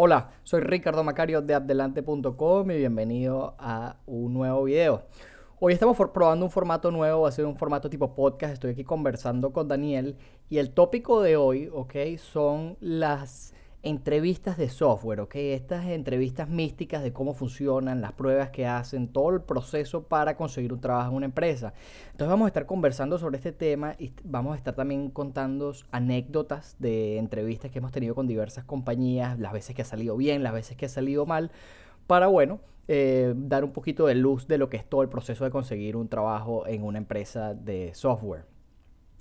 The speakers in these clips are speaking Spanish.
Hola, soy Ricardo Macario de Adelante.com y bienvenido a un nuevo video. Hoy estamos probando un formato nuevo, va a ser un formato tipo podcast. Estoy aquí conversando con Daniel y el tópico de hoy, ok, son las entrevistas de software, ¿ok? Estas entrevistas místicas de cómo funcionan, las pruebas que hacen, todo el proceso para conseguir un trabajo en una empresa. Entonces vamos a estar conversando sobre este tema y vamos a estar también contando anécdotas de entrevistas que hemos tenido con diversas compañías, las veces que ha salido bien, las veces que ha salido mal, para, bueno, eh, dar un poquito de luz de lo que es todo el proceso de conseguir un trabajo en una empresa de software.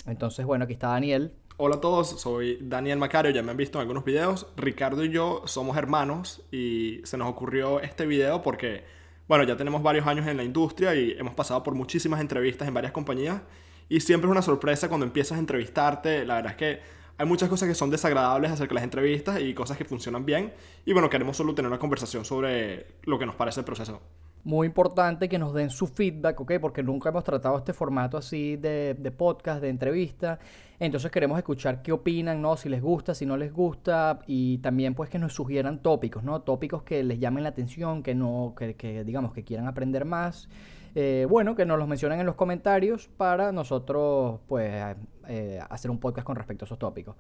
Entonces, bueno, aquí está Daniel. Hola a todos, soy Daniel Macario, ya me han visto en algunos videos. Ricardo y yo somos hermanos y se nos ocurrió este video porque, bueno, ya tenemos varios años en la industria y hemos pasado por muchísimas entrevistas en varias compañías y siempre es una sorpresa cuando empiezas a entrevistarte. La verdad es que hay muchas cosas que son desagradables acerca de las entrevistas y cosas que funcionan bien y bueno, queremos solo tener una conversación sobre lo que nos parece el proceso muy importante que nos den su feedback, ¿ok? Porque nunca hemos tratado este formato así de, de, podcast, de entrevista. Entonces queremos escuchar qué opinan, ¿no? Si les gusta, si no les gusta. Y también pues que nos sugieran tópicos, ¿no? Tópicos que les llamen la atención, que no, que, que digamos que quieran aprender más. Eh, bueno, que nos los mencionen en los comentarios para nosotros pues eh, hacer un podcast con respecto a esos tópicos.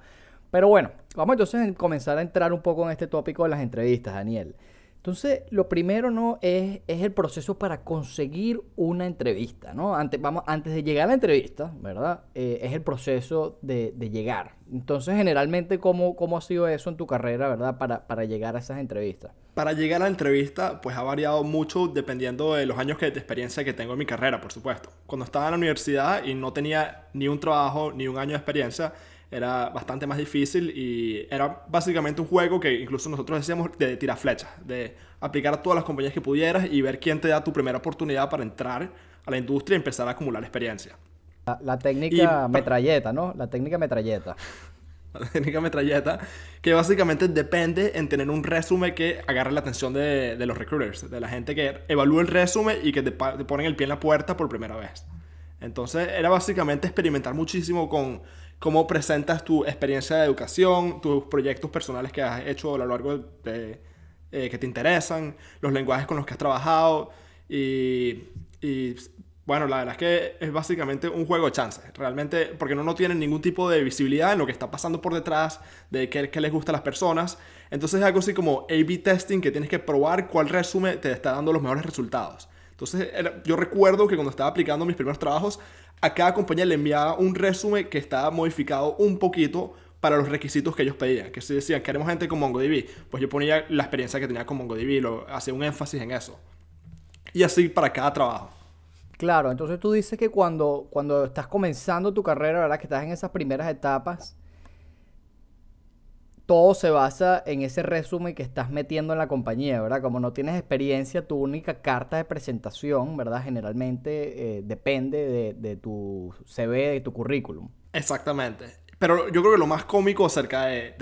Pero bueno, vamos entonces a comenzar a entrar un poco en este tópico de las entrevistas, Daniel. Entonces, lo primero no es, es el proceso para conseguir una entrevista, ¿no? Antes, vamos, antes de llegar a la entrevista, ¿verdad? Eh, es el proceso de, de, llegar. Entonces, generalmente, ¿cómo, ¿cómo ha sido eso en tu carrera, ¿verdad? Para, para llegar a esas entrevistas. Para llegar a la entrevista, pues ha variado mucho dependiendo de los años de experiencia que tengo en mi carrera, por supuesto. Cuando estaba en la universidad y no tenía ni un trabajo ni un año de experiencia, era bastante más difícil y era básicamente un juego que incluso nosotros decíamos de tirar flechas, de aplicar a todas las compañías que pudieras y ver quién te da tu primera oportunidad para entrar a la industria y empezar a acumular experiencia. La, técnica metralleta, ¿no? La técnica metralleta. La técnica metralleta, que básicamente depende en tener un resumen que agarre la atención de, de los recruiters, de la gente que evalúa el resumen y que te, te ponen el pie en la puerta por primera vez. Entonces era básicamente experimentar muchísimo con cómo presentas tu experiencia de educación, tus proyectos personales que has hecho a lo largo de, eh, que te interesan, los lenguajes con los que has trabajado y, y, bueno, la verdad es que es básicamente un juego de chances, realmente, porque no, no tienen ningún tipo de visibilidad en lo que está pasando por detrás, de qué, qué les gusta a las personas. Entonces es algo así como A-B testing que tienes que probar cuál resumen te está dando los mejores resultados. Entonces, yo recuerdo que cuando estaba aplicando mis primeros trabajos, a cada compañía le enviaba un resumen que estaba modificado un poquito para los requisitos que ellos pedían. Que si decían, queremos gente con MongoDB, pues yo ponía la experiencia que tenía con MongoDB, lo, hacía un énfasis en eso. Y así para cada trabajo. Claro, entonces tú dices que cuando, cuando estás comenzando tu carrera, ¿verdad? Que estás en esas primeras etapas, todo se basa en ese resumen que estás metiendo en la compañía, ¿verdad? Como no tienes experiencia, tu única carta de presentación, ¿verdad? Generalmente eh, depende de, tu CV, de tu currículum. Exactamente. Pero yo creo que lo más cómico acerca de,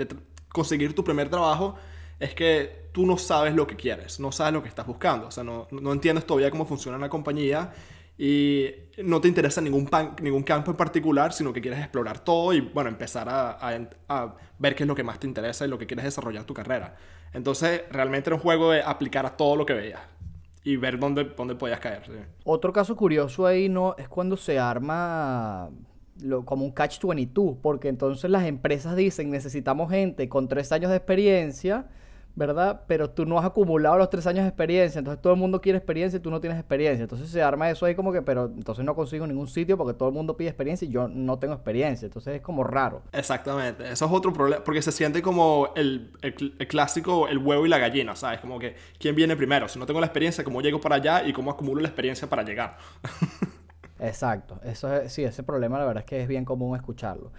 conseguir tu primer trabajo es que tú no sabes lo que quieres, no sabes lo que estás buscando, o sea, no, no entiendes todavía cómo funciona la compañía y no te interesa ningún, ningún campo en particular, sino que quieres explorar todo y, bueno, empezar a, a, ver qué es lo que más te interesa y lo que quieres desarrollar tu carrera. Entonces, realmente era un juego de aplicar a todo lo que veías y ver dónde, dónde podías caer. Otro caso curioso ahí no es cuando se arma como un catch 22, porque entonces las empresas dicen necesitamos gente con tres años de experiencia ¿verdad? Pero tú no has acumulado los tres años de experiencia, entonces todo el mundo quiere experiencia y tú no tienes experiencia. Entonces se arma eso ahí como que, pero entonces no consigo ningún sitio porque todo el mundo pide experiencia y yo no tengo experiencia. Entonces es como raro. Exactamente, eso es otro problema, porque se siente como el, el, clásico, el huevo y la gallina, ¿sabes? Como que, ¿quién viene primero? Si no tengo la experiencia, ¿cómo llego para allá y cómo acumulo la experiencia para llegar? Exacto, eso es, sí, ese problema la verdad es que es bien común escucharlo.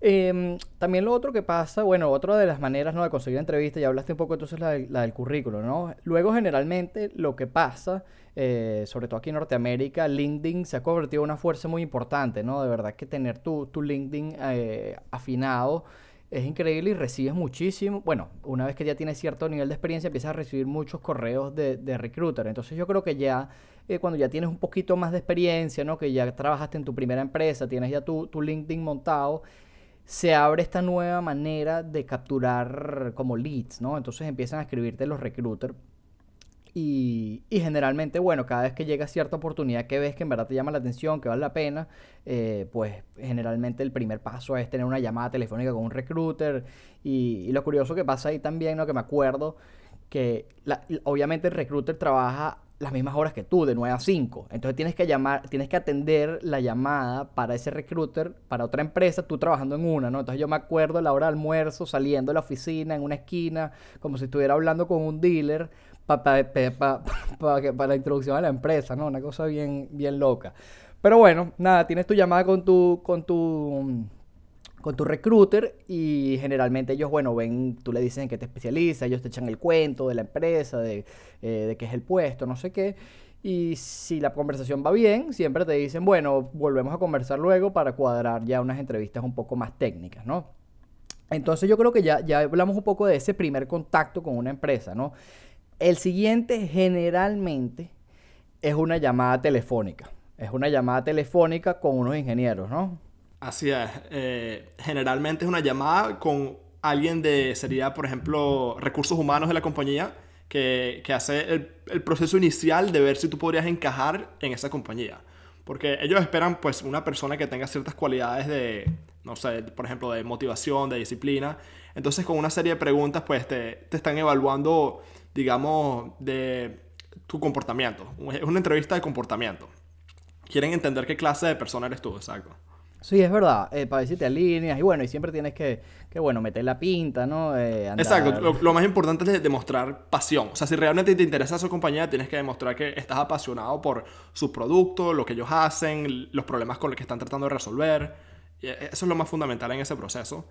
Em, también lo otro que pasa, bueno, otra de las maneras ¿no? de conseguir entrevistas, ya hablaste un poco entonces la, la del currículo, ¿no? Luego generalmente lo que pasa, eh, sobre todo aquí en Norteamérica, LinkedIn se ha convertido en una fuerza muy importante, ¿no? De verdad que tener tu, tu LinkedIn eh, afinado es increíble y recibes muchísimo. Bueno, una vez que ya tienes cierto nivel de experiencia, empiezas a recibir muchos correos de, de recruiter. Entonces yo creo que ya eh, cuando ya tienes un poquito más de experiencia, ¿no? Que ya trabajaste en tu primera empresa, tienes ya tu, tu LinkedIn montado se abre esta nueva manera de capturar como leads, ¿no? Entonces empiezan a escribirte los recruiters y, generalmente, bueno, cada vez que llega cierta oportunidad que ves que en verdad te llama la atención, que vale la pena, eh, pues generalmente el primer paso es tener una llamada telefónica con un recruiter. Y, lo curioso que pasa ahí también, ¿no? Que me acuerdo que obviamente el recruiter trabaja las mismas horas que tú, de 9 a 5. Entonces tienes que llamar, tienes que atender la llamada para ese recruiter, para otra empresa, tú trabajando en una, ¿no? Entonces yo me acuerdo la hora de almuerzo, saliendo de la oficina, en una esquina, como si estuviera hablando con un dealer para la introducción a la empresa, ¿no? Una cosa bien, bien loca. Pero bueno, nada, tienes tu llamada con tu, con tu, con tu recruiter y generalmente ellos, bueno, ven, tú le dices en qué te especializas, ellos te echan el cuento de la empresa, de, eh, de qué es el puesto, no sé qué. Y si la conversación va bien, siempre te dicen, bueno, volvemos a conversar luego para cuadrar ya unas entrevistas un poco más técnicas, ¿no? Entonces yo creo que ya, ya hablamos un poco de ese primer contacto con una empresa, ¿no? El siguiente generalmente es una llamada telefónica. Es una llamada telefónica con unos ingenieros, ¿no? Así es. Eh, generalmente es una llamada con alguien de, sería, por ejemplo, recursos humanos de la compañía, que, hace el, el, proceso inicial de ver si tú podrías encajar en esa compañía. Porque ellos esperan, pues, una persona que tenga ciertas cualidades de, no sé, por ejemplo, de motivación, de disciplina. Entonces, con una serie de preguntas, pues, te, te están evaluando digamos, de tu comportamiento. Es una entrevista de comportamiento. Quieren entender qué clase de persona eres tú, exacto. Sí, es verdad, eh, para decirte alineas y bueno, y siempre tienes que, que bueno, meter la pinta, ¿no? Eh, exacto, lo, más importante es demostrar pasión. O sea, si realmente te interesa su compañía, tienes que demostrar que estás apasionado por sus productos, lo que ellos hacen, los problemas con los que están tratando de resolver. Eh, eso es lo más fundamental en ese proceso.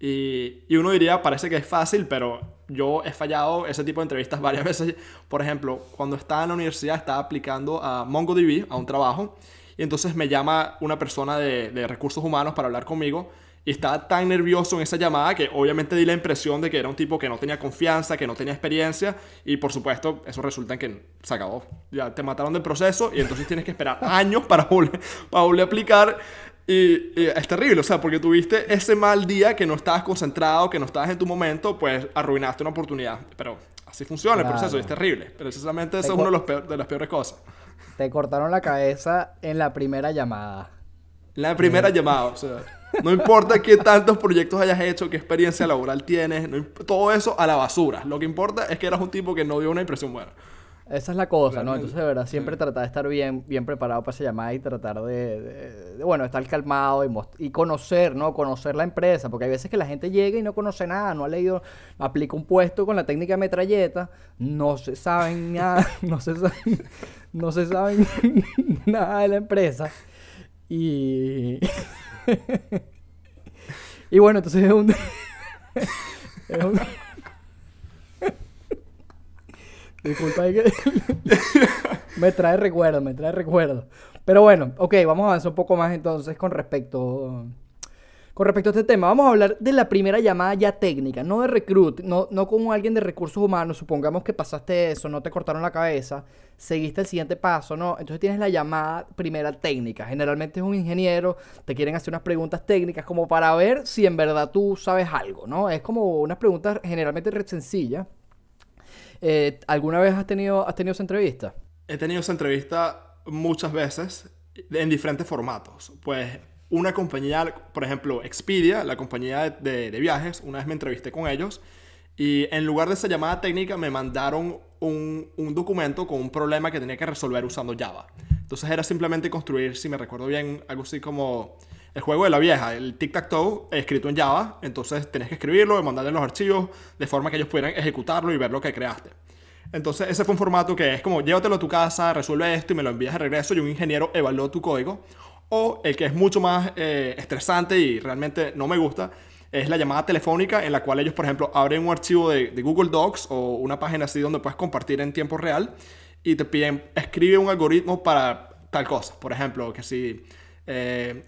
Y, y, uno diría, parece que es fácil, pero yo he fallado ese tipo de entrevistas varias veces. Por ejemplo, cuando estaba en la universidad estaba aplicando a MongoDB, a un trabajo, y entonces me llama una persona de, de recursos humanos para hablar conmigo. Y estaba tan nervioso en esa llamada que obviamente di la impresión de que era un tipo que no tenía confianza, que no tenía experiencia. Y por supuesto, eso resulta en que se acabó. Ya te mataron del proceso y entonces tienes que esperar años para volver, para volver a aplicar. Y, es terrible, o sea, porque tuviste ese mal día que no estabas concentrado, que no estabas en tu momento, pues arruinaste una oportunidad. Pero así funciona el proceso y es terrible. Precisamente eso es una de, las peores cosas. Te cortaron la cabeza en la primera llamada. La primera llamada, o sea. No importa qué tantos proyectos hayas hecho, qué experiencia laboral tienes, todo eso a la basura. Lo que importa es que eras un tipo que no dio una impresión buena. Esa es la cosa, ¿no? Entonces, de verdad, siempre tratar de estar bien, bien preparado para esa llamada y tratar de, bueno, estar calmado y, y, conocer, ¿no? Conocer la empresa, porque hay veces que la gente llega y no conoce nada, no ha leído, aplica un puesto con la técnica de metralleta, no se saben nada, no se saben, no se saben nada de la empresa. Y... y bueno, entonces es un... es un Disculpa, que... me trae recuerdo, me trae recuerdo. Pero bueno, ok, vamos a avanzar un poco más entonces con respecto, con respecto a este tema. Vamos a hablar de la primera llamada ya técnica, no de recruit, no, no como alguien de recursos humanos. Supongamos que pasaste eso, no te cortaron la cabeza, seguiste el siguiente paso, ¿no? Entonces tienes la llamada primera técnica. Generalmente es un ingeniero, te quieren hacer unas preguntas técnicas como para ver si en verdad tú sabes algo, ¿no? Es como unas preguntas generalmente sencillas eh, ¿Alguna vez has tenido, has tenido esa entrevista? He tenido esa entrevista muchas veces en diferentes formatos. Pues una compañía, por ejemplo, Expedia, la compañía de, viajes, una vez me entrevisté con ellos y en lugar de esa llamada técnica me mandaron un, un, documento con un problema que tenía que resolver usando Java. Entonces era simplemente construir, si me recuerdo bien, algo así como el juego de la vieja, el tic-tac-toe, escrito en Java. Entonces tenés que escribirlo y mandarle los archivos de forma que ellos pudieran ejecutarlo y ver lo que creaste. Entonces ese fue un formato que es como llévatelo a tu casa, resuelve esto y me lo envías de regreso y un ingeniero evaluó tu código. O el que es mucho más eh, estresante y realmente no me gusta, es la llamada telefónica en la cual ellos, por ejemplo, abren un archivo de, Google Docs o una página así donde puedes compartir en tiempo real y te piden, escribe un algoritmo para tal cosa. Por ejemplo, que si... Eh,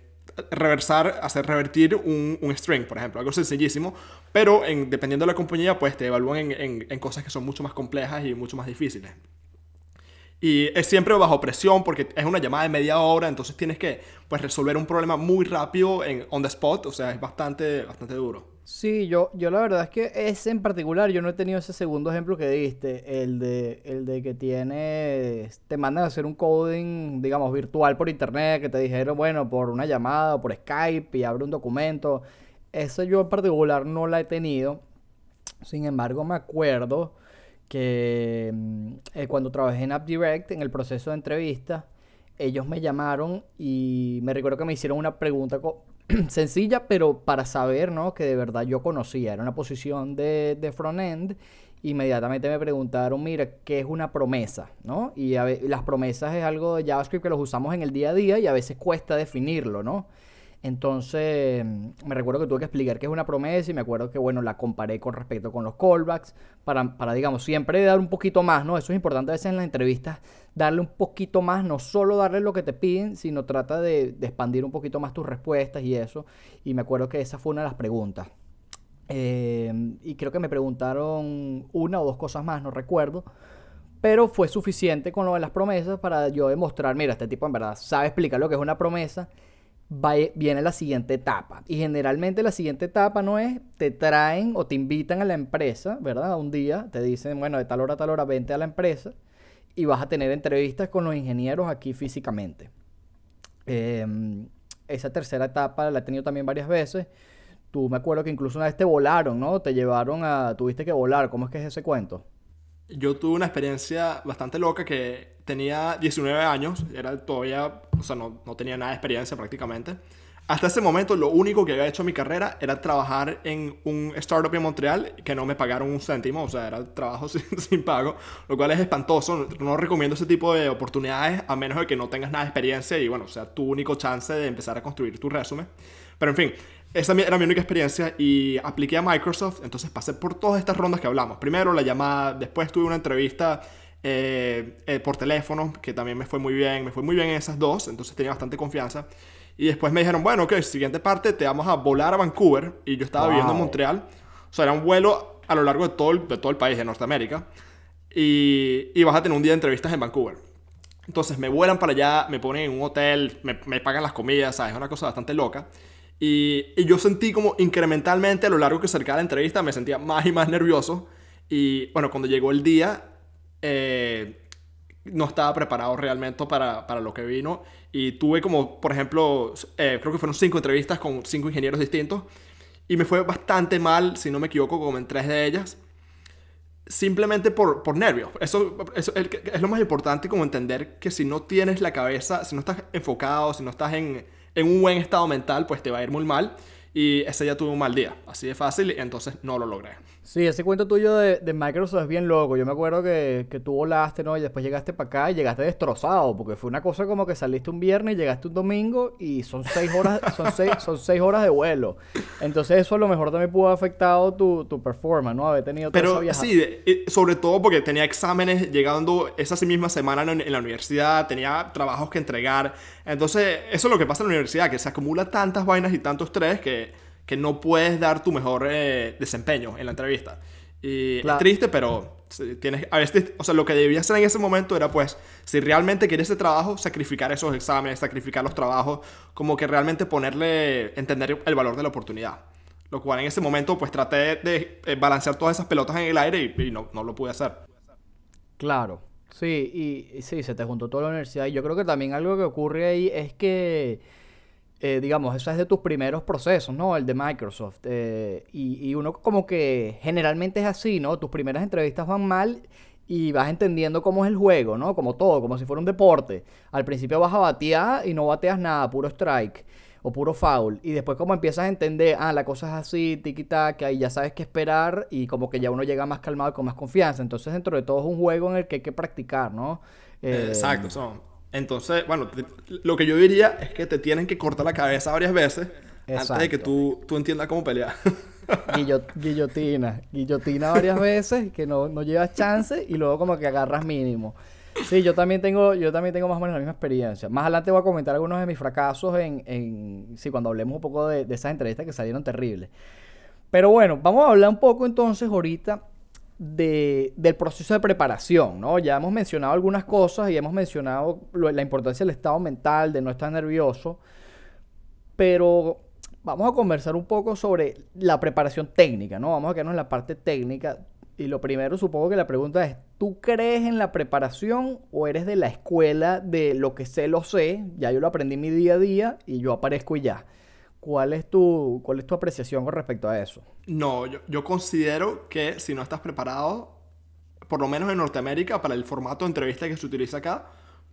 reversar, hacer revertir un, un, string, por ejemplo, algo sencillísimo, pero en, dependiendo de la compañía, pues te evalúan en, en, cosas que son mucho más complejas y mucho más difíciles. Y es siempre bajo presión porque es una llamada de media hora, entonces tienes que pues, resolver un problema muy rápido en on the spot, o sea, es bastante, bastante duro. Sí, yo, yo la verdad es que ese en particular, yo no he tenido ese segundo ejemplo que diste, el de, el de que tienes, te mandan a hacer un coding, digamos, virtual por internet, que te dijeron, bueno, por una llamada o por Skype y abre un documento. Eso yo en particular no la he tenido. Sin embargo, me acuerdo que mm, eh, cuando trabajé en AppDirect, en el proceso de entrevista, ellos me llamaron y me recuerdo que me hicieron una pregunta sencilla, pero para saber, ¿no? Que de verdad yo conocía. Era una posición de, de front-end. Inmediatamente me preguntaron, mira, ¿qué es una promesa? ¿No? Y las promesas es algo de JavaScript que los usamos en el día a día y a veces cuesta definirlo, ¿no? Entonces, me recuerdo que tuve que explicar qué es una promesa y me acuerdo que, bueno, la comparé con respecto con los callbacks para, para, digamos, siempre dar un poquito más, ¿no? Eso es importante a veces en las entrevistas, darle un poquito más, no solo darle lo que te piden, sino trata de, expandir un poquito más tus respuestas y eso. Y me acuerdo que esa fue una de las preguntas. Eh, y creo que me preguntaron una o dos cosas más, no recuerdo. Pero fue suficiente con lo de las promesas para yo demostrar, mira, este tipo en verdad sabe explicar lo que es una promesa viene la siguiente etapa. Y generalmente la siguiente etapa no es, te traen o te invitan a la empresa, ¿verdad? Un día te dicen, bueno, de tal hora a tal hora vente a la empresa y vas a tener entrevistas con los ingenieros aquí físicamente. Em, esa tercera etapa la he tenido también varias veces. Tú me acuerdo que incluso una vez te volaron, ¿no? Te llevaron a... Tuviste que volar. ¿Cómo es que es ese cuento? Yo tuve una experiencia bastante loca que tenía 19 años, era todavía, o sea, no, no, tenía nada de experiencia prácticamente. Hasta ese momento lo único que había hecho en mi carrera era trabajar en un startup en Montreal que no me pagaron un céntimo, o sea, era trabajo sin, sin pago, lo cual es espantoso. No recomiendo ese tipo de oportunidades a menos de que no tengas nada de experiencia y bueno, sea tu único chance de empezar a construir tu resumen. Pero en fin, esa era mi única experiencia y apliqué a Microsoft, entonces pasé por todas estas rondas que hablamos. Primero la llamada, después tuve una entrevista eh, eh, por teléfono, que también me fue muy bien, me fue muy bien en esas dos, entonces tenía bastante confianza. Y después me dijeron, bueno, ok, siguiente parte, te vamos a volar a Vancouver, y yo estaba viviendo en Montreal, o sea, era un vuelo a lo largo de todo el, de todo el país de Norteamérica, y, y vas a tener un día de entrevistas en Vancouver. Entonces me vuelan para allá, me ponen en un hotel, me, me pagan las comidas, ¿sabes? Es una cosa bastante loca. Y, y, yo sentí como incrementalmente a lo largo que acercaba la entrevista, me sentía más y más nervioso. Y bueno, cuando llegó el día, eh, no estaba preparado realmente para, para, lo que vino. Y tuve como, por ejemplo, eh, creo que fueron cinco entrevistas con cinco ingenieros distintos. Y me fue bastante mal, si no me equivoco, como en tres de ellas. Simplemente por, por nervios. Eso, eso es, es lo más importante, como entender que si no tienes la cabeza, si no estás enfocado, si no estás en, en un buen estado mental, pues te va a ir muy mal. Y ese día tuve un mal día, así de fácil, y entonces no lo logré. Sí, ese cuento tuyo de, de, Microsoft es bien loco. Yo me acuerdo que, que tú volaste, ¿no? Y después llegaste para acá y llegaste destrozado, porque fue una cosa como que saliste un viernes, llegaste un domingo y son seis horas, son seis, son seis horas de vuelo. Entonces eso a lo mejor también pudo haber afectado tu, tu performance, ¿no? Haber tenido Pero sí, sobre todo porque tenía exámenes llegando esa misma semana en la universidad, tenía trabajos que entregar. Entonces eso es lo que pasa en la universidad, que se acumula tantas vainas y tanto estrés que que no puedes dar tu mejor eh, desempeño en la entrevista. Y es triste, pero tienes, a veces, o sea, lo que debía hacer en ese momento era, pues, si realmente quieres ese trabajo, sacrificar esos exámenes, sacrificar los trabajos, como que realmente ponerle, entender el valor de la oportunidad. Lo cual en ese momento, pues, traté de, eh, balancear todas esas pelotas en el aire y, no, no, lo pude hacer. Claro, sí, y, y sí, se te juntó toda la universidad. Y yo creo que también algo que ocurre ahí es que eh, digamos, eso es de tus primeros procesos, ¿no? El de Microsoft. Eh, y, y, uno como que generalmente es así, ¿no? Tus primeras entrevistas van mal y vas entendiendo cómo es el juego, ¿no? Como todo, como si fuera un deporte. Al principio vas a batear y no bateas nada, puro strike o puro foul. Y después como empiezas a entender, ah, la cosa es así, tiki que ahí ya sabes qué esperar y como que ya uno llega más calmado y con más confianza. Entonces dentro de todo es un juego en el que hay que practicar, ¿no? Eh, Exacto, son entonces, bueno, lo que yo diría es que te tienen que cortar la cabeza varias veces antes de que tú, tú entiendas cómo pelear. guillotina. Guillotina varias veces, que no, no llevas chance y luego como que agarras mínimo. Sí, yo también tengo, yo también tengo más o menos la misma experiencia. Más adelante voy a comentar algunos de mis fracasos en, en sí, cuando hablemos un poco de, de esas entrevistas que salieron terribles. Pero bueno, vamos a hablar un poco entonces ahorita del proceso de preparación, ¿no? Ya hemos mencionado algunas cosas y hemos mencionado la importancia del estado mental, de no estar nervioso, pero vamos a conversar un poco sobre la preparación técnica, ¿no? Vamos a quedarnos en la parte técnica. Y lo primero, supongo que la pregunta es, ¿tú crees en la preparación o eres de la escuela de lo que sé, lo sé? Ya yo lo aprendí mi día a día y yo aparezco y ya. ¿Cuál es tu, cuál es tu apreciación con respecto a eso? No, yo, yo considero que si no estás preparado, por lo menos en Norteamérica, para el formato de entrevista que se utiliza acá,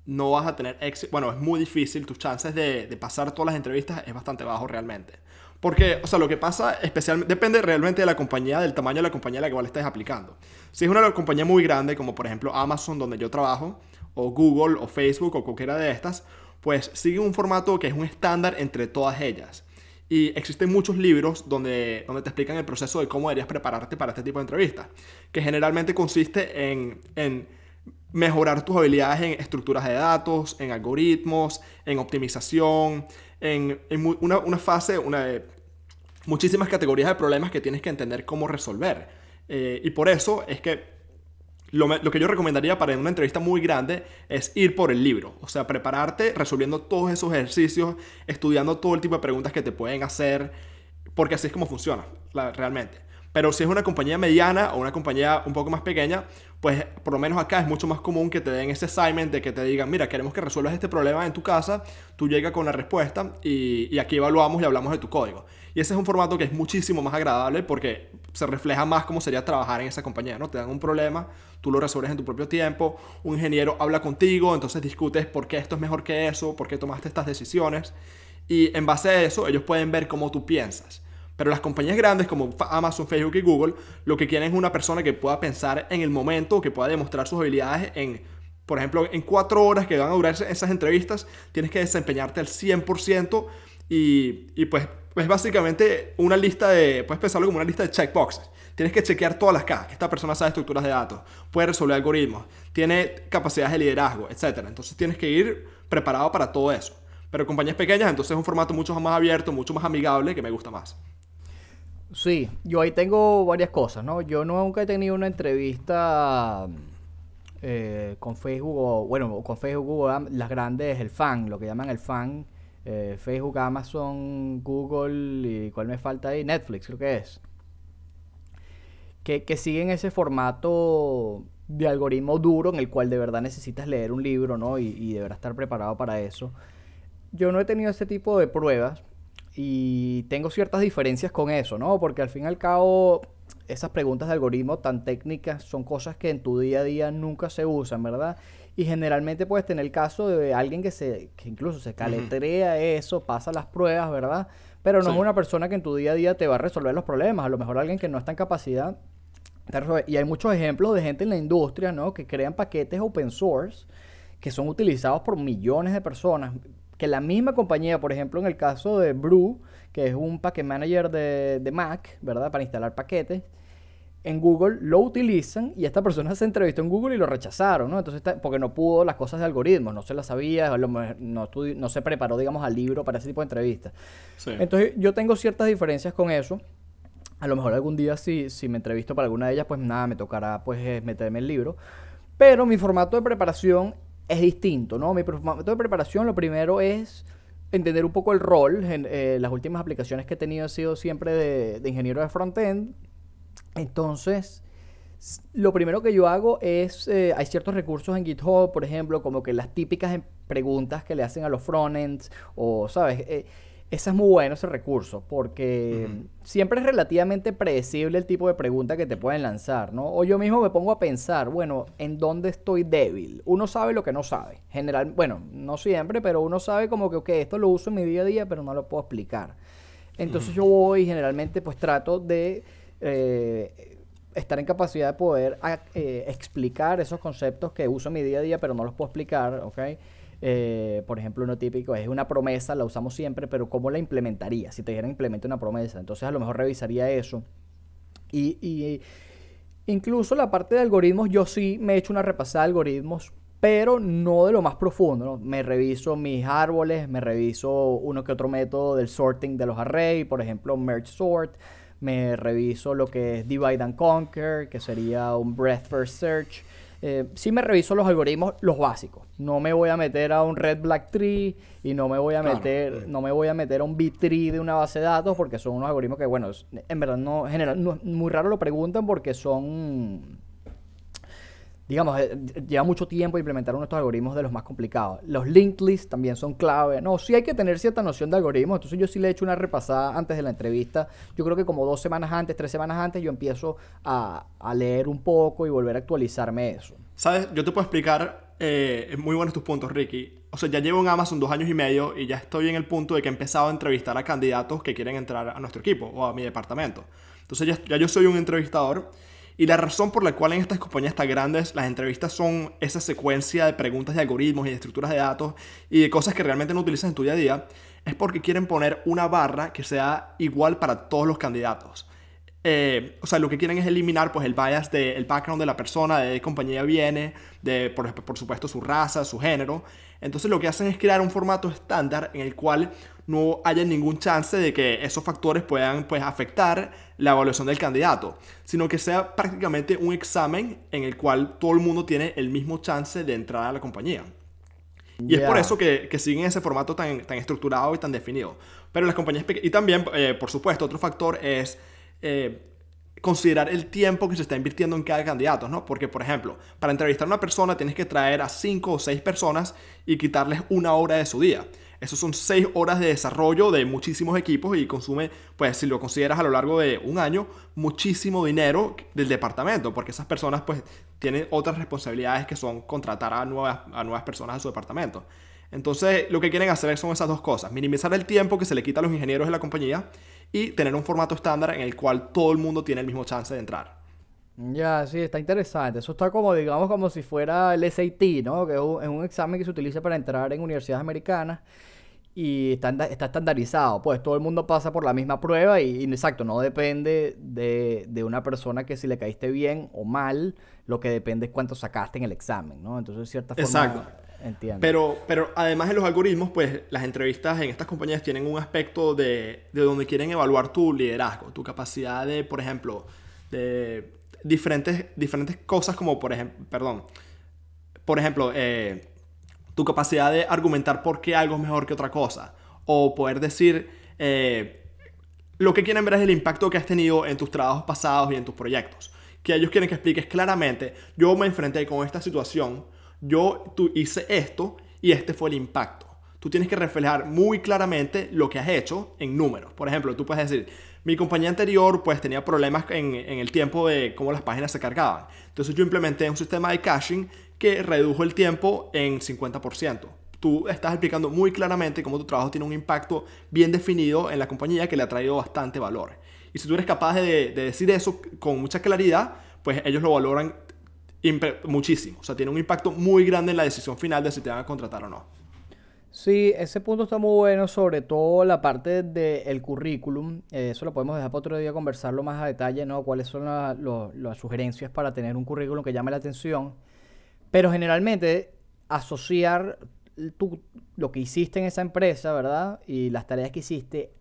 no vas a tener éxito. Bueno, es muy difícil, tus chances de, de, pasar todas las entrevistas es bastante bajo realmente. Porque, o sea, lo que pasa especialmente, depende realmente de la compañía, del tamaño de la compañía a la que estés aplicando. Si es una compañía muy grande, como por ejemplo Amazon, donde yo trabajo, o Google, o Facebook, o cualquiera de estas, pues sigue un formato que es un estándar entre todas ellas. Y existen muchos libros donde, donde te explican el proceso de cómo deberías prepararte para este tipo de entrevistas, que generalmente consiste en, en mejorar tus habilidades en estructuras de datos, en algoritmos, en optimización, en, una, una, fase, una, muchísimas categorías de problemas que tienes que entender cómo resolver. Eh, y por eso es que lo, que yo recomendaría para una entrevista muy grande es ir por el libro. O sea, prepararte resolviendo todos esos ejercicios, estudiando todo el tipo de preguntas que te pueden hacer, porque así es como funciona realmente. Pero si es una compañía mediana o una compañía un poco más pequeña, pues por lo menos acá es mucho más común que te den ese assignment de que te digan, mira, queremos que resuelvas este problema en tu casa, tú llegas con la respuesta y, y aquí evaluamos y hablamos de tu código. Y ese es un formato que es muchísimo más agradable porque se refleja más cómo sería trabajar en esa compañía, ¿no? Te dan un problema, tú lo resuelves en tu propio tiempo, un ingeniero habla contigo, entonces discutes por qué esto es mejor que eso, por qué tomaste estas decisiones. Y en base a eso, ellos pueden ver cómo tú piensas. Pero las compañías grandes como Amazon, Facebook y Google, lo que quieren es una persona que pueda pensar en el momento, que pueda demostrar sus habilidades en, por ejemplo, en cuatro horas que van a durar esas entrevistas, tienes que desempeñarte al 100% y, y pues es básicamente una lista de, puedes pensarlo como una lista de checkboxes. Tienes que chequear todas las cajas. Esta persona sabe estructuras de datos, puede resolver algoritmos, tiene capacidades de liderazgo, etc. Entonces tienes que ir preparado para todo eso. Pero compañías pequeñas, entonces es un formato mucho más abierto, mucho más amigable, que me gusta más. Sí, yo ahí tengo varias cosas, ¿no? Yo nunca he tenido una entrevista eh, con Facebook, o bueno, con Facebook, las grandes, el fan, lo que llaman el fan eh, Facebook, Amazon, Google y cuál me falta ahí, Netflix creo que es. Que, que, siguen ese formato de algoritmo duro en el cual de verdad necesitas leer un libro, ¿no? Y, y deberás estar preparado para eso. Yo no he tenido ese tipo de pruebas y tengo ciertas diferencias con eso, ¿no? Porque al fin y al cabo esas preguntas de algoritmo tan técnicas son cosas que en tu día a día nunca se usan, ¿verdad? Y generalmente puedes tener el caso de alguien que, se, que incluso se caletrea eso, pasa las pruebas, ¿verdad? Pero no es una persona que en tu día a día te va a resolver los problemas. A lo mejor alguien que no está en capacidad de resolver. Y hay muchos ejemplos de gente en la industria, ¿no? Que crean paquetes open source que son utilizados por millones de personas. Que la misma compañía, por ejemplo, en el caso de Brew, que es un packet manager de, de Mac, ¿verdad? Para instalar paquetes en Google lo utilizan y esta persona se entrevistó en Google y lo rechazaron, ¿no? Entonces, porque no pudo las cosas de algoritmos, no se las sabía, no, no se preparó, digamos, al libro para ese tipo de entrevistas. Entonces, yo tengo ciertas diferencias con eso. A lo mejor algún día si, si me entrevisto para alguna de ellas, pues nada, me tocará pues eh, meterme el libro. Pero mi formato de preparación es distinto, ¿no? Mi formato de preparación lo primero es entender un poco el rol. En, eh, las últimas aplicaciones que he tenido han sido siempre de, de ingeniero de frontend entonces, lo primero que yo hago es, eh, hay ciertos recursos en GitHub, por ejemplo, como que las típicas em, preguntas que le hacen a los frontends, o, ¿sabes? Eh, ese es muy bueno ese recurso, porque siempre es relativamente predecible el tipo de pregunta que te pueden lanzar, ¿no? O yo mismo me pongo a pensar, bueno, ¿en dónde estoy débil? Uno sabe lo que no sabe. General, bueno, no siempre, pero uno sabe como que, ok, esto lo uso en mi día a día, pero no lo puedo explicar. Entonces yo voy y generalmente pues trato de eh, estar en capacidad de poder ah, eh, explicar esos conceptos que uso en mi día a día, pero no los puedo explicar, ¿ok? Eh, por ejemplo, uno típico es una promesa, la usamos siempre, pero ¿cómo la implementaría? Si te dijeran implemente una promesa, entonces a lo mejor revisaría eso. Y, y incluso la parte de algoritmos, yo sí me he hecho una repasada de algoritmos, pero no de lo más profundo. ¿no? Me reviso mis árboles, me reviso uno que otro método del sorting de los arrays, por ejemplo, merge sort me reviso lo que es Divide and Conquer, que sería un Breadth First Search. Eh, sí me reviso los algoritmos, los básicos. No me voy a meter a un Red Black Tree y no me voy a meter, no me voy a meter a un B-Tree de una base de datos porque son unos algoritmos que, bueno, en verdad no, general, no, muy raro lo preguntan porque son digamos, eh, lleva mucho tiempo implementar uno de estos algoritmos de los más complicados. Los linked lists también son clave. No, sí hay que tener cierta noción de algoritmos. Entonces yo sí le he hecho una repasada antes de la entrevista. Yo creo que como dos semanas antes, tres semanas antes, yo empiezo a, leer un poco y volver a actualizarme eso. Sabes, yo te puedo explicar, eh, muy buenos tus puntos, Ricky. O sea, ya llevo en Amazon dos años y medio y ya estoy en el punto de que he empezado a entrevistar a candidatos que quieren entrar a nuestro equipo o a mi departamento. Entonces ya, ya yo soy un entrevistador y la razón por la cual en estas compañías tan grandes las entrevistas son esa secuencia de preguntas de algoritmos y de estructuras de datos y de cosas que realmente no utilizas en tu día a día, es porque quieren poner una barra que sea igual para todos los candidatos. Eh, o sea, lo que quieren es eliminar pues, el bias del background de la persona, de qué compañía viene, de por, por, supuesto su raza, su género. Entonces lo que hacen es crear un formato estándar en el cual no haya ningún chance de que esos factores puedan pues, afectar la evaluación del candidato, sino que sea prácticamente un examen en el cual todo el mundo tiene el mismo chance de entrar a la compañía. Y es por eso que, que, siguen ese formato tan, tan estructurado y tan definido. Pero las compañías Y también, eh, por supuesto, otro factor es eh, considerar el tiempo que se está invirtiendo en cada candidato, ¿no? Porque, por ejemplo, para entrevistar a una persona tienes que traer a cinco o seis personas y quitarles una hora de su día. Eso son seis horas de desarrollo de muchísimos equipos y consume, pues si lo consideras a lo largo de un año, muchísimo dinero del departamento, porque esas personas pues tienen otras responsabilidades que son contratar a nuevas, a nuevas personas a su departamento. Entonces lo que quieren hacer son esas dos cosas, minimizar el tiempo que se le quita a los ingenieros de la compañía y tener un formato estándar en el cual todo el mundo tiene el mismo chance de entrar. Ya, sí, está interesante. Eso está como, digamos, como si fuera el SAT, ¿no? Que es un, examen que se utiliza para entrar en universidades americanas y está, está, estandarizado. Pues todo el mundo pasa por la misma prueba y, exacto, no depende de, de, una persona que si le caíste bien o mal, lo que depende es cuánto sacaste en el examen, ¿no? Entonces, de cierta forma... Exacto. Entiendo. Pero, pero además de los algoritmos, pues las entrevistas en estas compañías tienen un aspecto de, de donde quieren evaluar tu liderazgo, tu capacidad de, por ejemplo, de diferentes, diferentes cosas como, por ejemplo, perdón, por ejemplo, eh, tu capacidad de argumentar por qué algo es mejor que otra cosa. O poder decir, eh, lo que quieren ver es el impacto que has tenido en tus trabajos pasados y en tus proyectos. Que ellos quieren que expliques claramente, yo me enfrenté con esta situación, yo tú, hice esto y este fue el impacto. Tú tienes que reflejar muy claramente lo que has hecho en números. Por ejemplo, tú puedes decir, mi compañía anterior pues tenía problemas en, el tiempo de cómo las páginas se cargaban. Entonces yo implementé un sistema de caching que redujo el tiempo en 50%. Tú estás explicando muy claramente cómo tu trabajo tiene un impacto bien definido en la compañía que le ha traído bastante valor. Y si tú eres capaz de, de decir eso con mucha claridad, pues ellos lo valoran muchísimo. O sea, tiene un impacto muy grande en la decisión final de si te van a contratar o no. Sí, ese punto está muy bueno, sobre todo la parte del currículum. Eh, eso lo podemos dejar para otro día conversarlo más a detalle, ¿no? Cuáles son las sugerencias para tener un currículum que llame la atención. Pero generalmente asociar lo que hiciste en esa empresa, ¿verdad? Y las tareas que hiciste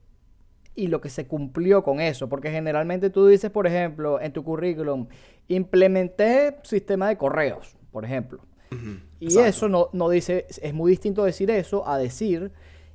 y lo que se cumplió con eso. Porque generalmente tú dices, por ejemplo, en tu currículum, implementé sistema de correos, por ejemplo. Y eso no, no dice, es muy distinto decir eso a decir,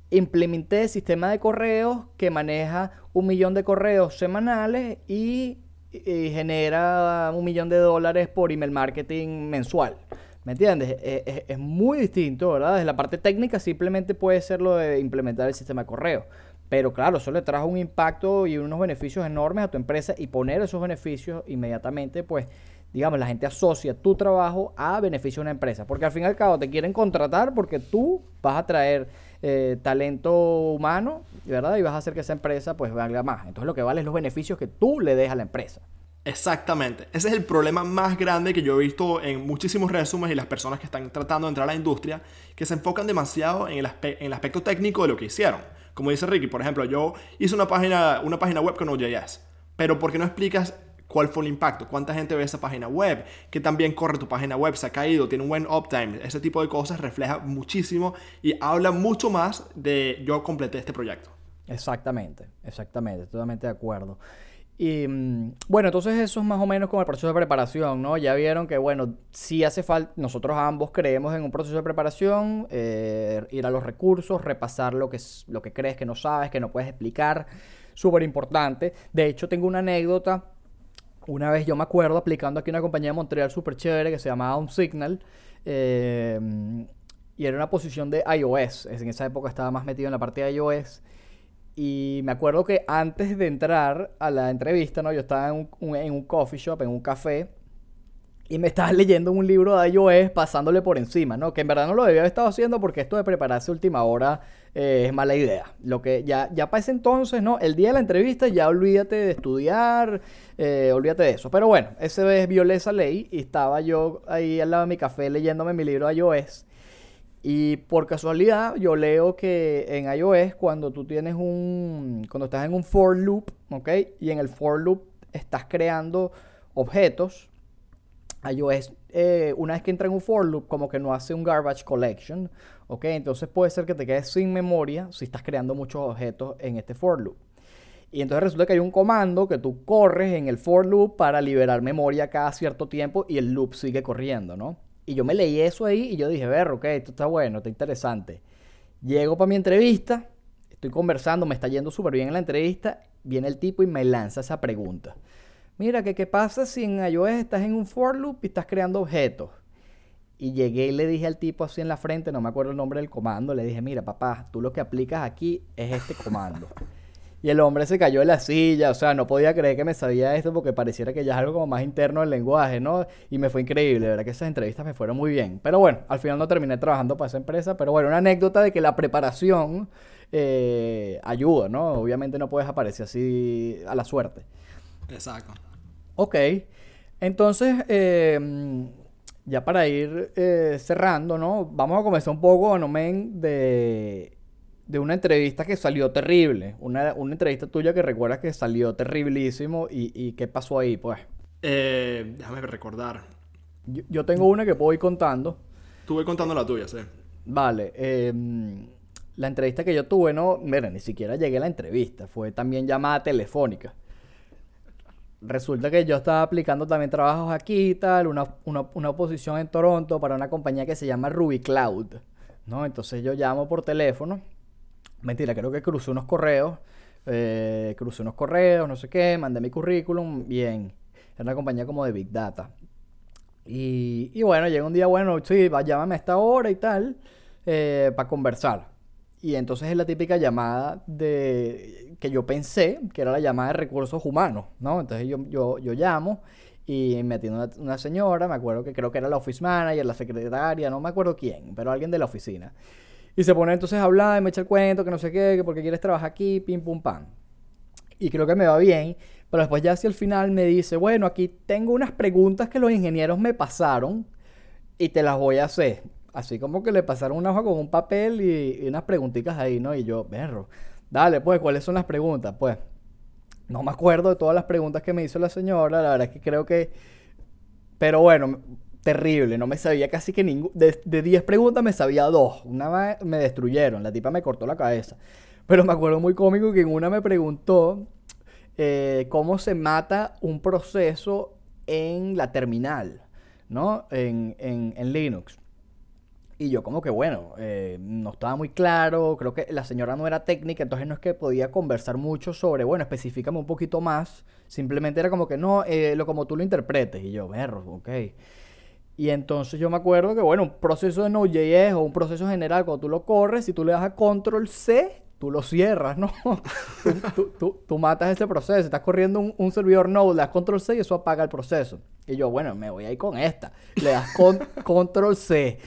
implementé sistema de correos que maneja un millón de correos semanales y, genera un millón de dólares por email marketing mensual. ¿Me entiendes? Es, muy distinto, ¿verdad? Desde la parte técnica simplemente puede ser lo de implementar el sistema de correo. Pero claro, eso le trajo un impacto y unos beneficios enormes a tu empresa y poner esos beneficios inmediatamente, pues digamos, la gente asocia tu trabajo a beneficio de una empresa. Porque al fin y al cabo te quieren contratar porque tú vas a traer eh, talento humano, ¿verdad? Y vas a hacer que esa empresa pues valga más. Entonces lo que vale es los beneficios que tú le des a la empresa. Exactamente. Ese es el problema más grande que yo he visto en muchísimos resúmenes y las personas que están tratando de entrar a la industria, que se enfocan demasiado en el, aspecto técnico de lo que hicieron. Como dice Ricky, por ejemplo, yo hice una página, una página web con OJS, pero ¿por qué no explicas cuál fue el impacto, cuánta gente ve esa página web, que también corre tu página web, se ha caído, tiene un buen uptime, ese tipo de cosas refleja muchísimo y habla mucho más de yo completé este proyecto. Exactamente, exactamente, totalmente de acuerdo. Y mm, bueno, entonces eso es más o menos como el proceso de preparación, ¿no? Ya vieron que, bueno, sí hace falta, nosotros ambos creemos en un proceso de preparación, eh, ir a los recursos, repasar lo que, lo que crees que no sabes, que no puedes explicar, súper importante. De hecho, tengo una anécdota, una vez yo me acuerdo aplicando aquí una compañía de Montreal súper chévere que se llamaba Un Signal, eh, y era una posición de iOS, en esa época estaba más metido en la parte de iOS. Y me acuerdo que antes de entrar a la entrevista, ¿no? Yo estaba en un, en un coffee shop, en un café, y me estaba leyendo un libro de iOS pasándole por encima, ¿no? Que en verdad no lo debía haber estado haciendo porque esto de prepararse última hora eh, es mala idea. Lo que ya, ya para ese entonces, ¿no? El día de la entrevista ya olvídate de estudiar, eh, olvídate de eso. Pero bueno, ese vez violé esa ley y estaba yo ahí al lado de mi café leyéndome mi libro de iOS. Y por casualidad yo leo que en iOS cuando tú tienes un, cuando estás en un for loop, ¿ok? Y en el for loop estás creando objetos, iOS eh, una vez que entra en un for loop como que no hace un garbage collection, ¿ok? Entonces puede ser que te quedes sin memoria si estás creando muchos objetos en este for loop. Y entonces resulta que hay un comando que tú corres en el for loop para liberar memoria cada cierto tiempo y el loop sigue corriendo, ¿no? Y yo me leí eso ahí y yo dije, ver, ok, esto está bueno, está interesante. Llego para mi entrevista, estoy conversando, me está yendo súper bien en la entrevista, viene el tipo y me lanza esa pregunta. Mira, que qué pasa si en iOS estás en un for loop y estás creando objetos. Y llegué y le dije al tipo así en la frente, no me acuerdo el nombre del comando, le dije, mira, papá, tú lo que aplicas aquí es este comando. Y el hombre se cayó de la silla, o sea, no podía creer que me sabía esto porque pareciera que ya es algo como más interno del lenguaje, ¿no? Y me fue increíble, verdad que esas entrevistas me fueron muy bien. Pero bueno, al final no terminé trabajando para esa empresa, pero bueno, una anécdota de que la preparación eh, ayuda, ¿no? Obviamente no puedes aparecer así a la suerte. Exacto. Ok, entonces, eh, ya para ir eh, cerrando, ¿no? Vamos a comenzar un poco, Nomen, de de una entrevista que salió terrible. Una, entrevista tuya que recuerdas que salió terriblísimo y, qué pasó ahí, pues. Eh, déjame recordar. Yo, tengo una que puedo ir contando. Tú voy contando la tuya, sí. Vale. Em, la entrevista que yo tuve, no, mira, ni siquiera llegué a la entrevista. Fue también llamada telefónica. Resulta que yo estaba aplicando también trabajos aquí y tal, una, una, una posición en Toronto para una compañía que se llama Ruby Cloud. ¿no? Entonces yo llamo por teléfono Mentira, creo que crucé unos correos. Eh, crucé unos correos, no sé qué, mandé mi currículum, bien. Era una compañía como de Big Data. Y, y bueno, llega un día, bueno, sí, va, llámame a esta hora y tal, eh, para conversar. Y entonces es la típica llamada de que yo pensé que era la llamada de recursos humanos, ¿no? Entonces yo, yo, yo llamo y me atiende una, una, señora, me acuerdo que creo que era la office manager, la secretaria, no me acuerdo quién, pero alguien de la oficina. Y se pone entonces a hablar y me echa el cuento, que no sé qué, que porque quieres trabajar aquí, pim, pum, pam. Y creo que me va bien, pero después ya hacia el final me dice, bueno, aquí tengo unas preguntas que los ingenieros me pasaron y te las voy a hacer. Así como que le pasaron una hoja con un papel y, unas preguntitas ahí, ¿no? Y yo, berro, dale, pues, ¿cuáles son las preguntas? Pues, no me acuerdo de todas las preguntas que me hizo la señora, la verdad es que creo que... Pero bueno, terrible. No me sabía casi que ningún. De 10 preguntas me sabía dos. Una me destruyeron. La tipa me cortó la cabeza. Pero me acuerdo muy cómico que en una me preguntó eh, cómo se mata un proceso en la terminal, ¿no? En, en, Linux. Y yo como que bueno, eh, no estaba muy claro, creo que la señora no era técnica, entonces no es que podía conversar mucho sobre, bueno, específicame un poquito más, simplemente era como que no, eh, lo como tú lo interpretes. Y yo, berro, ok. Y entonces yo me acuerdo que, bueno, un proceso de Node.js o un proceso general, cuando tú lo corres, si tú le das a Control C, tú lo cierras, ¿no? tú, matas ese proceso. Estás corriendo un, servidor Node, le das Control C y eso apaga el proceso. Y yo, bueno, me voy a ir con esta. Le das Control C.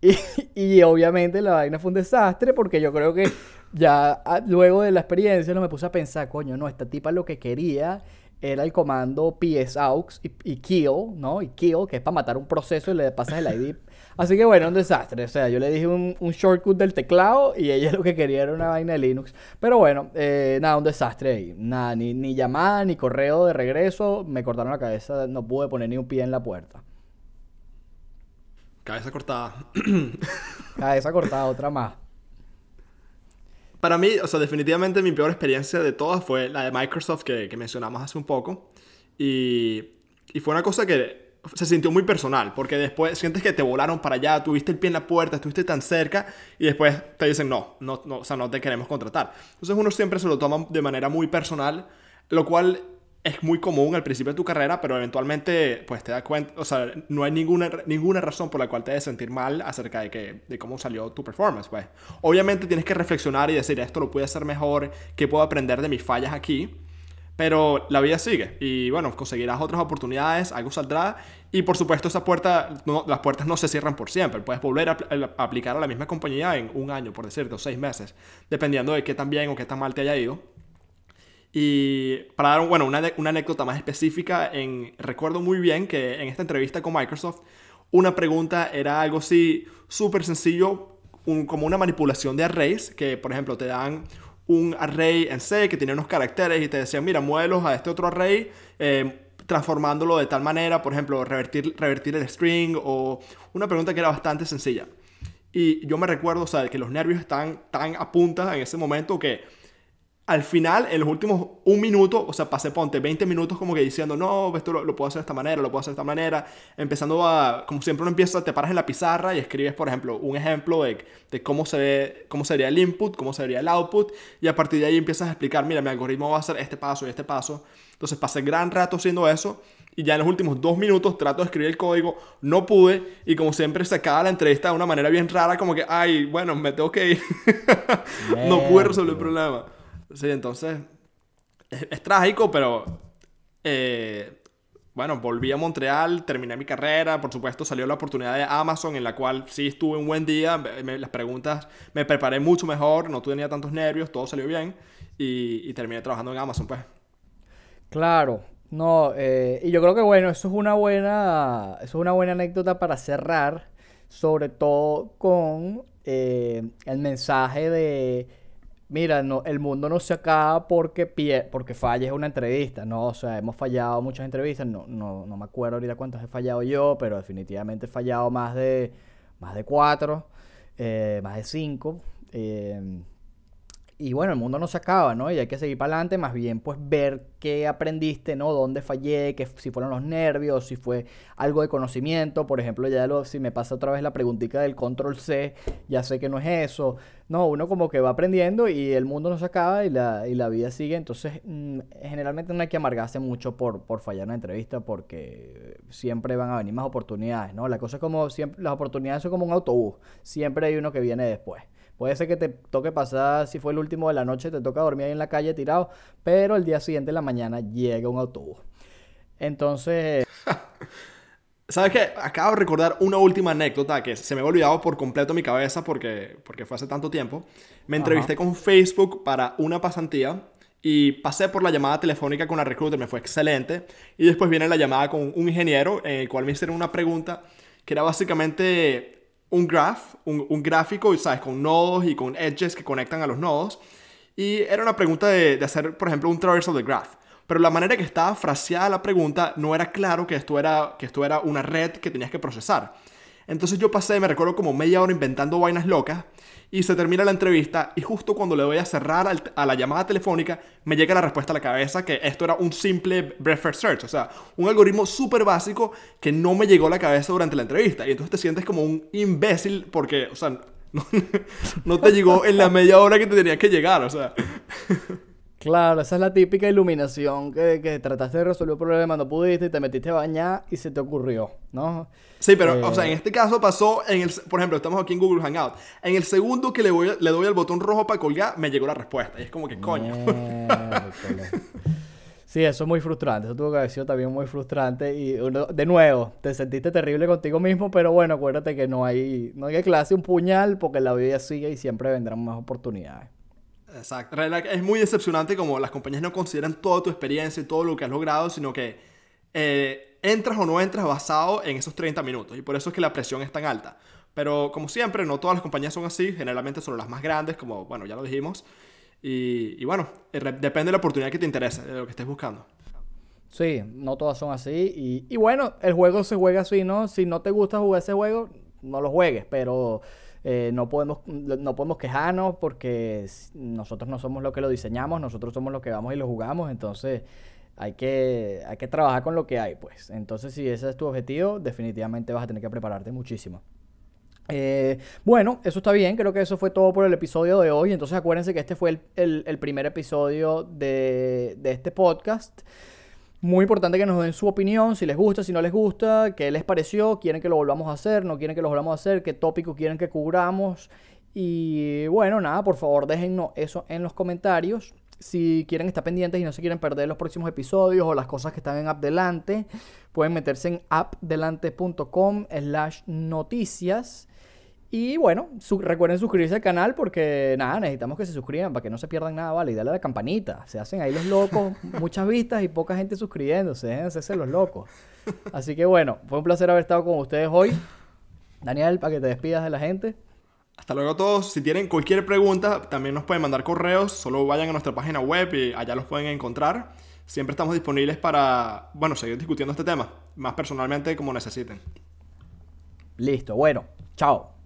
Y, y, obviamente la vaina fue un desastre porque yo creo que ya ah, luego de la experiencia no me puse a pensar, coño, no, esta tipa lo que quería era el comando psaux y, y, kill, ¿no? Y kill, que es para matar un proceso y le pasas el ID. Así que bueno, un desastre. O sea, yo le dije un, shortcut del teclado y ella lo que quería era una vaina de Linux. Pero bueno, eh, nada, un desastre ahí. Nada, ni, ni llamada, ni correo de regreso. Me cortaron la cabeza, no pude poner ni un pie en la puerta. Cabeza cortada. cabeza cortada, otra más. Para mí, o sea, definitivamente mi peor experiencia de todas fue la de Microsoft que, que mencionamos hace un poco. Y, y fue una cosa que se sintió muy personal, porque después sientes que te volaron para allá, tuviste el pie en la puerta, estuviste tan cerca y después te dicen no, no, no, o sea, no te queremos contratar. Entonces uno siempre se lo toma de manera muy personal, lo cual es muy común al principio de tu carrera, pero eventualmente pues te das cuenta, o sea, no hay ninguna, ninguna razón por la cual te debes sentir mal acerca de, que, de cómo salió tu performance, pues. Obviamente tienes que reflexionar y decir, esto lo pude hacer mejor, qué puedo aprender de mis fallas aquí, pero la vida sigue y bueno, conseguirás otras oportunidades, algo saldrá y por supuesto esa puerta, las puertas no se cierran por siempre, puedes volver a, a aplicar a la misma compañía en un año, por decirte, o seis meses, dependiendo de qué tan bien o qué tan mal te haya ido. Y para dar bueno, una, anécdota más específica, recuerdo muy bien que en esta entrevista con Microsoft, una pregunta era algo así súper sencillo, como una manipulación de arrays, que por ejemplo te dan un array en C que tiene unos caracteres y te decían, mira, muévelos a este otro array, eh, transformándolo de tal manera, por ejemplo, revertir, revertir el string o una pregunta que era bastante sencilla. Y yo me recuerdo, o sea, que los nervios están tan a punta en ese momento que al final, en los últimos un minuto, o sea, pasé, ponte 20 minutos como que diciendo, no, esto lo, puedo hacer de esta manera, lo puedo hacer de esta manera, empezando a, como siempre uno empieza, te paras en la pizarra y escribes, por ejemplo, un ejemplo de, de cómo, se ve, cómo sería el input, cómo sería el output, y a partir de ahí empiezas a explicar, mira, mi algoritmo va a hacer este paso y este paso. Entonces pasé gran rato haciendo eso, y ya en los últimos dos minutos trato de escribir el código, no pude, y como siempre se acaba la entrevista de una manera bien rara, como que, ay, bueno, me tengo que ir. no pude resolver el problema. Sí, entonces es, trágico, pero eh, bueno, volví a Montreal, terminé mi carrera, por supuesto salió la oportunidad de Amazon en la cual sí estuve un buen día, las preguntas me preparé mucho mejor, no tenía tantos nervios, todo salió bien y, terminé trabajando en Amazon, pues. Claro, no, eh, y yo creo que bueno, eso es una buena, eso es una buena anécdota para cerrar, sobre todo con eh, el mensaje de mira, no, el mundo no se acaba porque, pie, porque falles una entrevista, ¿no? O sea, hemos fallado muchas entrevistas, no, no, no me acuerdo ahorita cuántas he fallado yo, pero definitivamente he fallado más de, más de cuatro, eh, más de cinco. Eh, y bueno, el mundo no se acaba, ¿no? Y hay que seguir para adelante, más bien pues ver qué aprendiste, ¿no? Dónde fallé, que si fueron los nervios, si fue algo de conocimiento, por ejemplo, ya lo, si me pasa otra vez la preguntita del control C, ya sé que no es eso. No, uno como que va aprendiendo y el mundo no se acaba y la, y la vida sigue, entonces mm, generalmente no hay que amargarse mucho por, por fallar una entrevista porque siempre van a venir más oportunidades, ¿no? La cosa es como siempre, las oportunidades son como un autobús, siempre hay uno que viene después. Puede ser que te toque pasar, si fue el último de la noche, te toca dormir ahí en la calle tirado, pero el día siguiente en la mañana llega un autobús. Entonces... ¿Sabes qué? Acabo de recordar una última anécdota que se me había olvidado por completo mi cabeza porque, porque fue hace tanto tiempo. Me entrevisté con Facebook para una pasantía y pasé por la llamada telefónica con la recruiter, me fue excelente. Y después viene la llamada con un ingeniero en el cual me hicieron una pregunta que era básicamente un graph, un, gráfico, ¿sabes? Con nodos y con edges que conectan a los nodos. Y era una pregunta de, hacer, por ejemplo, un traversal de graph. Pero la manera que estaba fraseada la pregunta no era claro que esto era, que esto era una red que tenías que procesar. Entonces yo pasé, me recuerdo como media hora inventando vainas locas y se termina la entrevista y justo cuando le voy a cerrar a la llamada telefónica me llega la respuesta a la cabeza que esto era un simple breadth first search, o sea, un algoritmo súper básico que no me llegó a la cabeza durante la entrevista y entonces te sientes como un imbécil porque, o sea, no, no te llegó en la media hora que te tenía que llegar, o sea. Claro, esa es la típica iluminación que, que trataste de resolver un problema, no pudiste, y te metiste a bañar y se te ocurrió, ¿no? Sí, pero, o sea, en eh, este caso pasó, en el, por ejemplo, estamos aquí en Google Hangout. En el segundo que le, voy, le doy al botón rojo para colgar, me llegó la respuesta. Y es como que, coño. sí, eso es muy frustrante. Eso tuvo que haber sido también muy frustrante. Y de nuevo, te sentiste terrible contigo mismo, pero bueno, acuérdate que no hay, no hay clase un puñal porque la vida sigue y siempre vendrán más oportunidades. Exacto. Es muy decepcionante como las compañías no consideran toda tu experiencia y todo lo que has logrado, sino que eh, entras o no entras basado en esos 30 minutos. Y por eso es que la presión es tan alta. Pero como siempre, no todas las compañías son así. Generalmente son las más grandes, como, bueno, ya lo dijimos. Y, bueno, eh, depende de la oportunidad que te interese, de lo que estés buscando. Sí, no todas son así. Y, y bueno, el juego se juega así, ¿no? Si no te gusta jugar ese juego, no lo juegues. Pero Eh, no, podemos, no podemos quejarnos porque nosotros no somos lo que lo diseñamos, nosotros somos los que vamos y lo jugamos, entonces hay que, hay que trabajar con lo que hay, pues. Entonces, si ese es tu objetivo, definitivamente vas a tener que prepararte muchísimo. Eh, bueno, eso está bien, creo que eso fue todo por el episodio de hoy. Entonces acuérdense que este fue el, primer episodio de, de, este podcast. Muy importante que nos den su opinión, si les gusta, si no les gusta, qué les pareció, quieren que lo volvamos a hacer, no quieren que lo volvamos a hacer, qué tópico quieren que cubramos. Y bueno, nada, por favor déjennos eso en los comentarios. Si quieren estar pendientes y no se quieren perder los próximos episodios o las cosas que están en AppDelante, pueden meterse en appdelante.com slash noticias. Y bueno, recuerden suscribirse al canal porque nada, necesitamos que se suscriban para que no se pierdan nada, ¿vale? Y dale a la campanita. Se hacen ahí los locos, muchas vistas y poca gente suscribiéndose. Déjense los locos. Así que bueno, fue un placer haber estado con ustedes hoy. Daniel, para que te despidas de la gente. Hasta luego a todos. Si tienen cualquier pregunta, también nos pueden mandar correos. Solo vayan a nuestra página web y allá los pueden encontrar. Siempre estamos disponibles para, bueno, seguir discutiendo este tema. Más personalmente como necesiten. Listo. Bueno, chao.